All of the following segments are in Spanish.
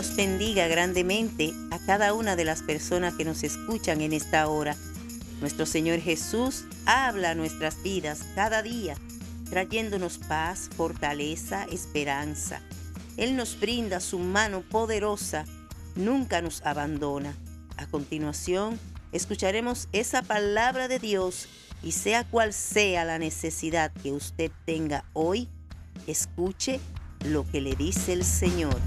Dios bendiga grandemente a cada una de las personas que nos escuchan en esta hora. Nuestro Señor Jesús habla a nuestras vidas cada día, trayéndonos paz, fortaleza, esperanza. Él nos brinda su mano poderosa, nunca nos abandona. A continuación, escucharemos esa palabra de Dios y sea cual sea la necesidad que usted tenga hoy, escuche lo que le dice el Señor.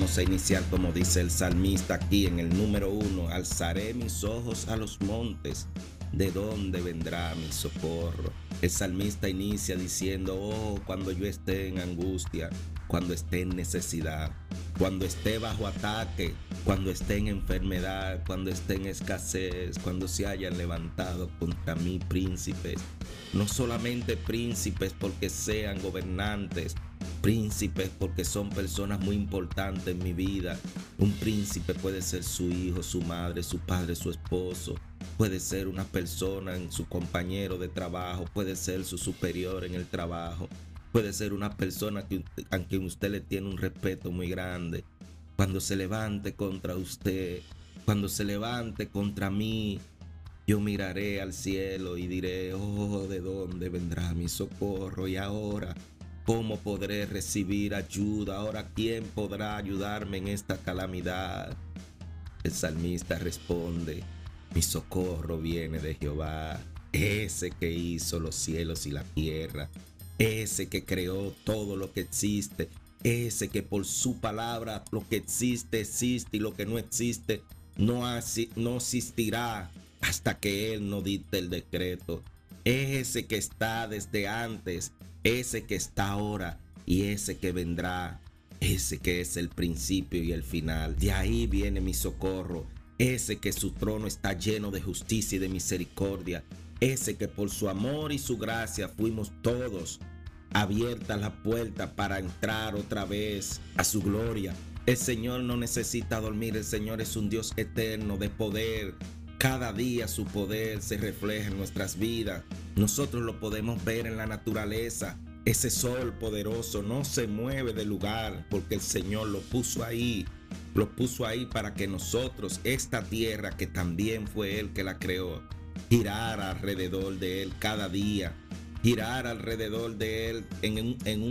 Vamos a iniciar como dice el salmista aquí en el número uno. Alzaré mis ojos a los montes. ¿De dónde vendrá mi socorro? El salmista inicia diciendo, oh, cuando yo esté en angustia, cuando esté en necesidad, cuando esté bajo ataque, cuando esté en enfermedad, cuando esté en escasez, cuando se hayan levantado contra mí príncipes. No solamente príncipes porque sean gobernantes, príncipes porque son personas muy importantes en mi vida. Un príncipe puede ser su hijo, su madre, su padre, su esposo. Puede ser una persona en su compañero de trabajo, puede ser su superior en el trabajo Puede ser una persona que, a quien usted le tiene un respeto muy grande. Cuando se levante contra usted, cuando se levante contra mí, yo miraré al cielo y diré, oh, ¿de dónde vendrá mi socorro? Y ahora, ¿cómo podré recibir ayuda? Ahora, ¿quién podrá ayudarme en esta calamidad? El salmista responde, mi socorro viene de Jehová, ese que hizo los cielos y la tierra ese que creó todo lo que existe, ese que por su palabra lo que existe existe y lo que no existe no, no existirá hasta que Él no dicte el decreto. Ese que está desde antes, ese que está ahora y ese que vendrá, ese que es el principio y el final. De ahí viene mi socorro, ese que su trono está lleno de justicia y de misericordia, ese que por su amor y su gracia fuimos todos abierta la puerta para entrar otra vez a su gloria. El Señor no necesita dormir, el Señor es un Dios eterno de poder. Cada día su poder se refleja en nuestras vidas. Nosotros lo podemos ver en la naturaleza. Ese sol poderoso no se mueve de lugar porque el Señor lo puso ahí. Lo puso ahí para que nosotros, esta tierra que también fue Él que la creó, girara alrededor de Él cada día girar alrededor de él en,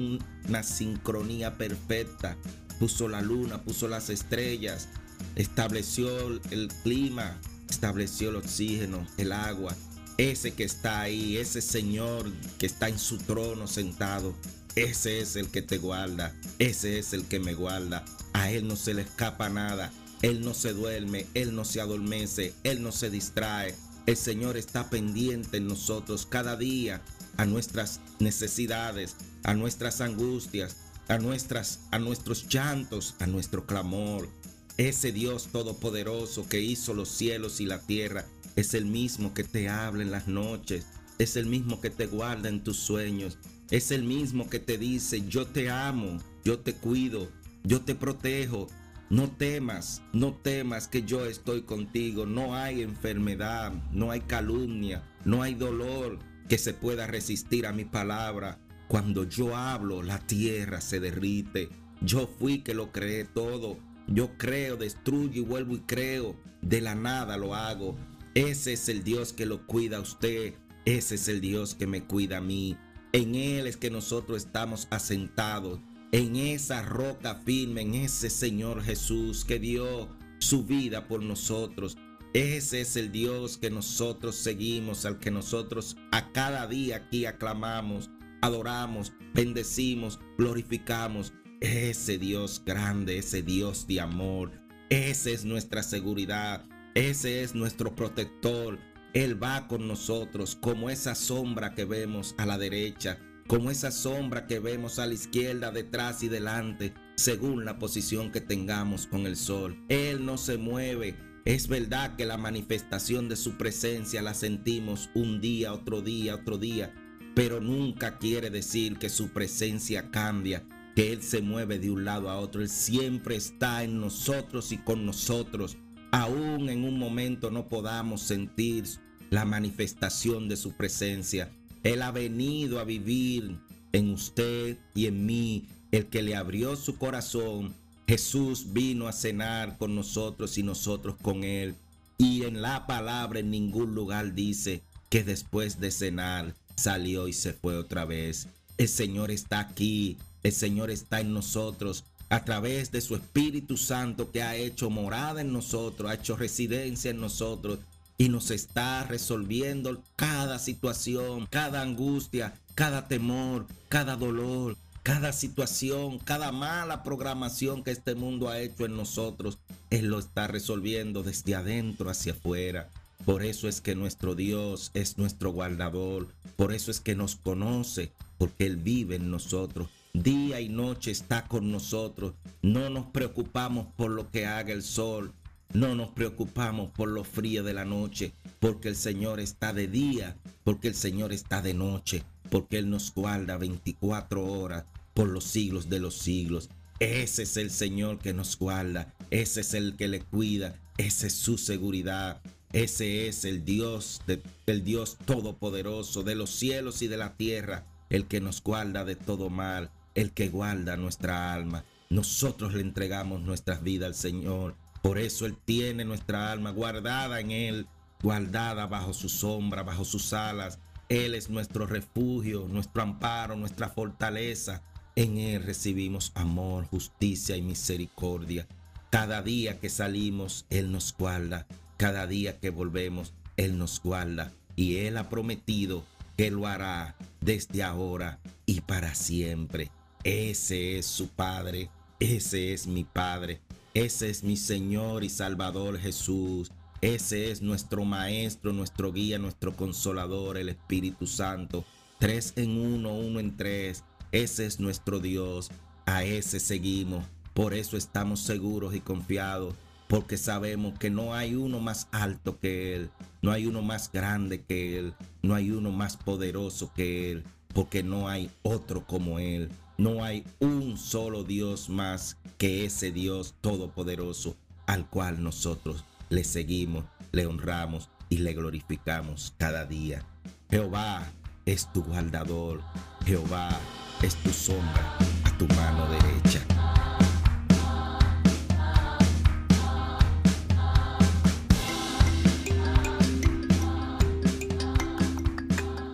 una sincronía perfecta. Puso la luna, puso las estrellas, estableció el clima, estableció el oxígeno, el agua. Ese que está ahí, ese Señor que está en su trono sentado, ese es el que te guarda, ese es el que me guarda. A Él no se le escapa nada, Él no se duerme, Él no se adormece, Él no se distrae. El Señor está pendiente en nosotros cada día a nuestras necesidades, a nuestras angustias, a, nuestras, a nuestros llantos, a nuestro clamor. Ese Dios todopoderoso que hizo los cielos y la tierra es el mismo que te habla en las noches, es el mismo que te guarda en tus sueños, es el mismo que te dice, yo te amo, yo te cuido, yo te protejo, no temas, no temas que yo estoy contigo. No hay enfermedad, no hay calumnia, no hay dolor, que se pueda resistir a mi palabra. Cuando yo hablo, la tierra se derrite. Yo fui que lo creé todo. Yo creo, destruyo y vuelvo y creo. De la nada lo hago. Ese es el Dios que lo cuida a usted. Ese es el Dios que me cuida a mí. En Él es que nosotros estamos asentados. En esa roca firme, en ese Señor Jesús que dio su vida por nosotros ese es el Dios que nosotros seguimos, al que nosotros a cada día aquí aclamamos, adoramos, bendecimos, glorificamos. Ese Dios grande, ese Dios de amor, esa es nuestra seguridad, ese es nuestro protector. Él va con nosotros como esa sombra que vemos a la derecha, como esa sombra que vemos a la izquierda, detrás y delante, según la posición que tengamos con el sol. Él no se mueve, es verdad que la manifestación de su presencia la sentimos un día, otro día, otro día, pero nunca quiere decir que su presencia cambia, que Él se mueve de un lado a otro. Él siempre está en nosotros y con nosotros. Aún en un momento no podamos sentir la manifestación de su presencia. Él ha venido a vivir en usted y en mí, el que le abrió su corazón. Jesús vino a cenar con nosotros y nosotros con él. Y en la palabra en ningún lugar dice que después de cenar salió y se fue otra vez. El Señor está aquí, el Señor está en nosotros a través de su Espíritu Santo que ha hecho morada en nosotros, ha hecho residencia en nosotros y nos está resolviendo cada situación, cada angustia, cada temor, cada dolor, cada situación, cada mala programación que este mundo ha hecho en nosotros. Él lo está resolviendo desde adentro hacia afuera. Por eso es que nuestro Dios es nuestro guardador. Por eso es que nos conoce, porque Él vive en nosotros. Día y noche está con nosotros. No nos preocupamos por lo que haga el sol. No nos preocupamos por lo frío de la noche, porque el Señor está de día, porque el Señor está de noche, porque Él nos guarda 24 horas por los siglos de los siglos. Ese es el Señor que nos guarda, ese es el que le cuida, esa es su seguridad. Ese es el Dios, el Dios todopoderoso de los cielos y de la tierra, el que nos guarda de todo mal, el que guarda nuestra alma. Nosotros le entregamos nuestras vidas al Señor. Por eso Él tiene nuestra alma guardada en Él, guardada bajo su sombra, bajo sus alas. Él es nuestro refugio, nuestro amparo, nuestra fortaleza. En Él recibimos amor, justicia y misericordia. Cada día que salimos, Él nos guarda. Cada día que volvemos, Él nos guarda y Él ha prometido que lo hará desde ahora y para siempre. Ese es su Padre, ese es mi Padre, ese es mi Señor y Salvador Jesús. Ese es nuestro Maestro, nuestro guía, nuestro consolador, el Espíritu Santo. Tres en uno, uno en tres. Ese es nuestro Dios. A ese seguimos. Por eso estamos seguros y confiados porque sabemos que no hay uno más alto que Él, no hay uno más grande que Él, no hay uno más poderoso que Él, porque no hay otro como Él, no hay un solo Dios más que ese Dios todopoderoso al cual nosotros le seguimos, le honramos y le glorificamos cada día. Jehová es tu guardador, Jehová es tu sombra a tu mano derecha.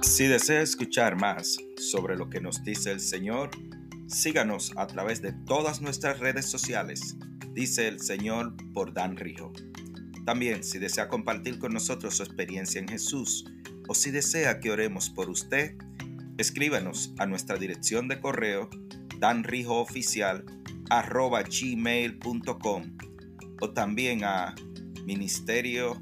Si desea escuchar más sobre lo que nos dice el Señor, síganos a través de todas nuestras redes sociales, dice el Señor por Dan Rijo. También, si desea compartir con nosotros su experiencia en Jesús o si desea que oremos por usted, escríbanos a nuestra dirección de correo danrijooficial@gmail.com o también a ministerio